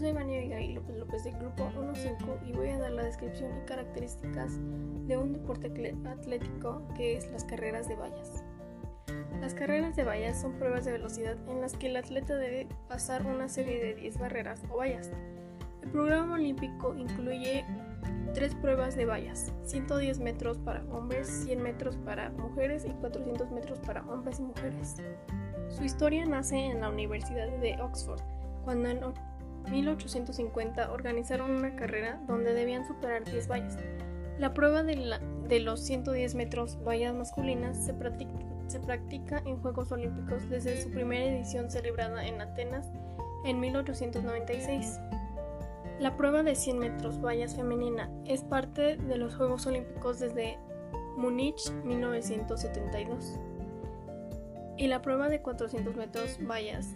López del Grupo 1.5 y voy a dar la descripción y características de un deporte atlético que es las carreras de vallas. Las carreras de vallas son pruebas de velocidad en las que el atleta debe pasar una serie de 10 barreras o vallas. El programa olímpico incluye tres pruebas de vallas, 110 metros para hombres, 100 metros para mujeres y 400 metros para hombres y mujeres. Su historia nace en la Universidad de Oxford, cuando en 1850 organizaron una carrera donde debían superar 10 vallas. La prueba de, los 110 metros vallas masculinas se practica, en Juegos Olímpicos desde su primera edición celebrada en Atenas en 1896. La prueba de 100 metros vallas femenina es parte de los Juegos Olímpicos desde Múnich 1972 y la prueba de 400 metros vallas.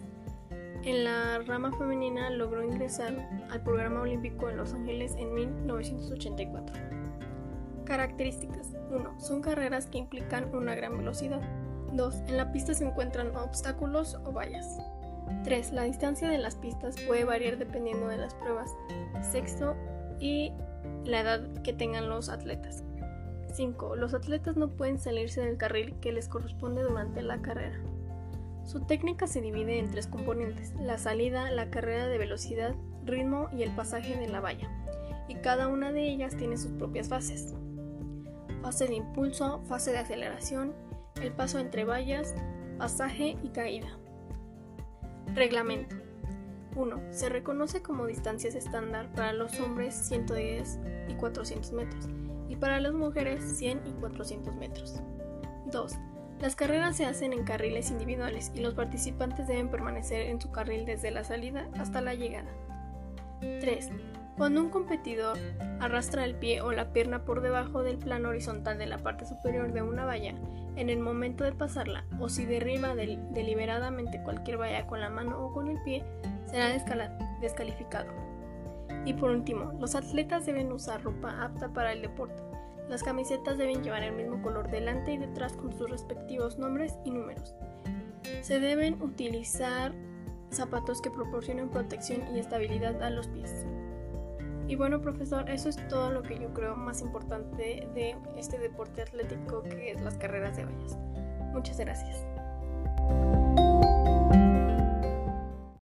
En la rama femenina logró ingresar al programa olímpico en Los Ángeles en 1984. Características 1. Son carreras que implican una gran velocidad. 2. En la pista se encuentran obstáculos o vallas. 3. La distancia de las pistas puede variar dependiendo de las pruebas, sexo y la edad que tengan los atletas. 5. Los atletas no pueden salirse del carril que les corresponde durante la carrera. Su técnica se divide en tres componentes, la salida, la carrera de velocidad, ritmo y el pasaje de la valla, y cada una de ellas tiene sus propias fases. Fase de impulso, fase de aceleración, el paso entre vallas, pasaje y caída. Reglamento 1. Se reconoce como distancias estándar para los hombres 110 y 400 metros y para las mujeres 100 y 400 metros. 2. Las carreras se hacen en carriles individuales y los participantes deben permanecer en su carril desde la salida hasta la llegada. 3. Cuando un competidor arrastra el pie o la pierna por debajo del plano horizontal de la parte superior de una valla, en el momento de pasarla, o si derriba deliberadamente cualquier valla con la mano o con el pie, será descalificado. Y por último, los atletas deben usar ropa apta para el deporte. Las camisetas deben llevar el mismo color delante y detrás con sus respectivos nombres y números. Se deben utilizar zapatos que proporcionen protección y estabilidad a los pies. Y bueno, profesor, eso es todo lo que yo creo más importante de este deporte atlético que es las carreras de vallas. Muchas gracias.